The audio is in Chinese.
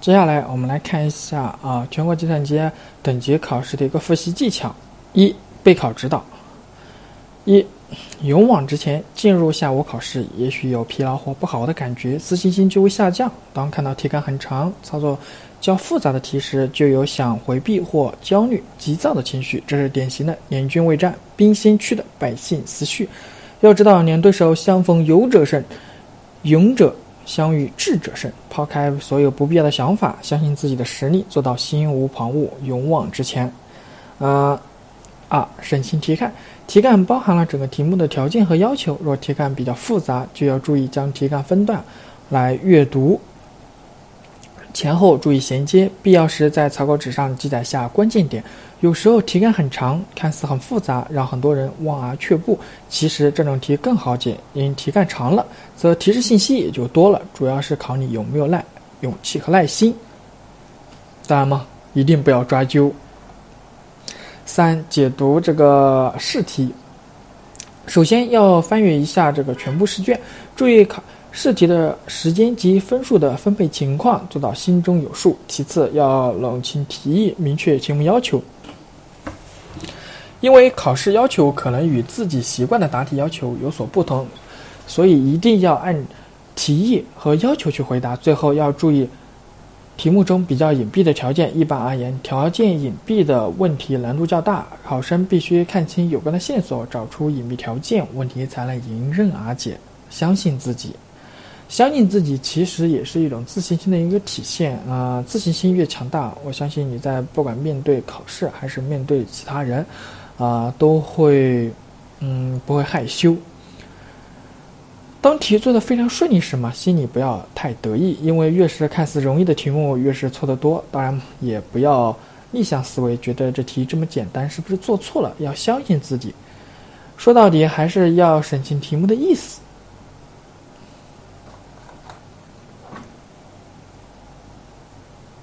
接下来我们来看一下啊，全国计算机等级考试的一个复习技巧：一、备考指导。一、勇往直前，进入下午考试，也许有疲劳或不好的感觉，自信心就会下降。当看到题干很长、操作较复杂的题时，就有想回避或焦虑、急躁的情绪，这是典型的年军未战，兵先驱的百姓思绪。要知道，年对手相逢勇者胜，勇者。相遇智者胜，抛开所有不必要的想法，相信自己的实力，做到心无旁骛，勇往直前。啊，二审清题干，题干包含了整个题目的条件和要求，若题干比较复杂，就要注意将题干分段来阅读。前后注意衔接，必要时在草稿纸上记载下关键点。有时候题干很长，看似很复杂，让很多人望而却步。其实这种题更好解，因题干长了，则提示信息也就多了。主要是考你有没有耐勇气和耐心。当然嘛，一定不要抓阄。三、解读这个试题，首先要翻阅一下这个全部试卷，注意考。试题的时间及分数的分配情况做到心中有数。其次，要弄清题意，明确题目要求。因为考试要求可能与自己习惯的答题要求有所不同，所以一定要按题意和要求去回答。最后要注意，题目中比较隐蔽的条件。一般而言，条件隐蔽的问题难度较大，考生必须看清有关的线索，找出隐蔽条件，问题才能迎刃而解。相信自己。相信自己其实也是一种自信心的一个体现啊！自信心越强大，我相信你在不管面对考试还是面对其他人，啊，都会嗯不会害羞。当题做的非常顺利时嘛，心里不要太得意，因为越是看似容易的题目，越是错得多。当然也不要逆向思维，觉得这题这么简单，是不是做错了？要相信自己。说到底还是要审清题目的意思。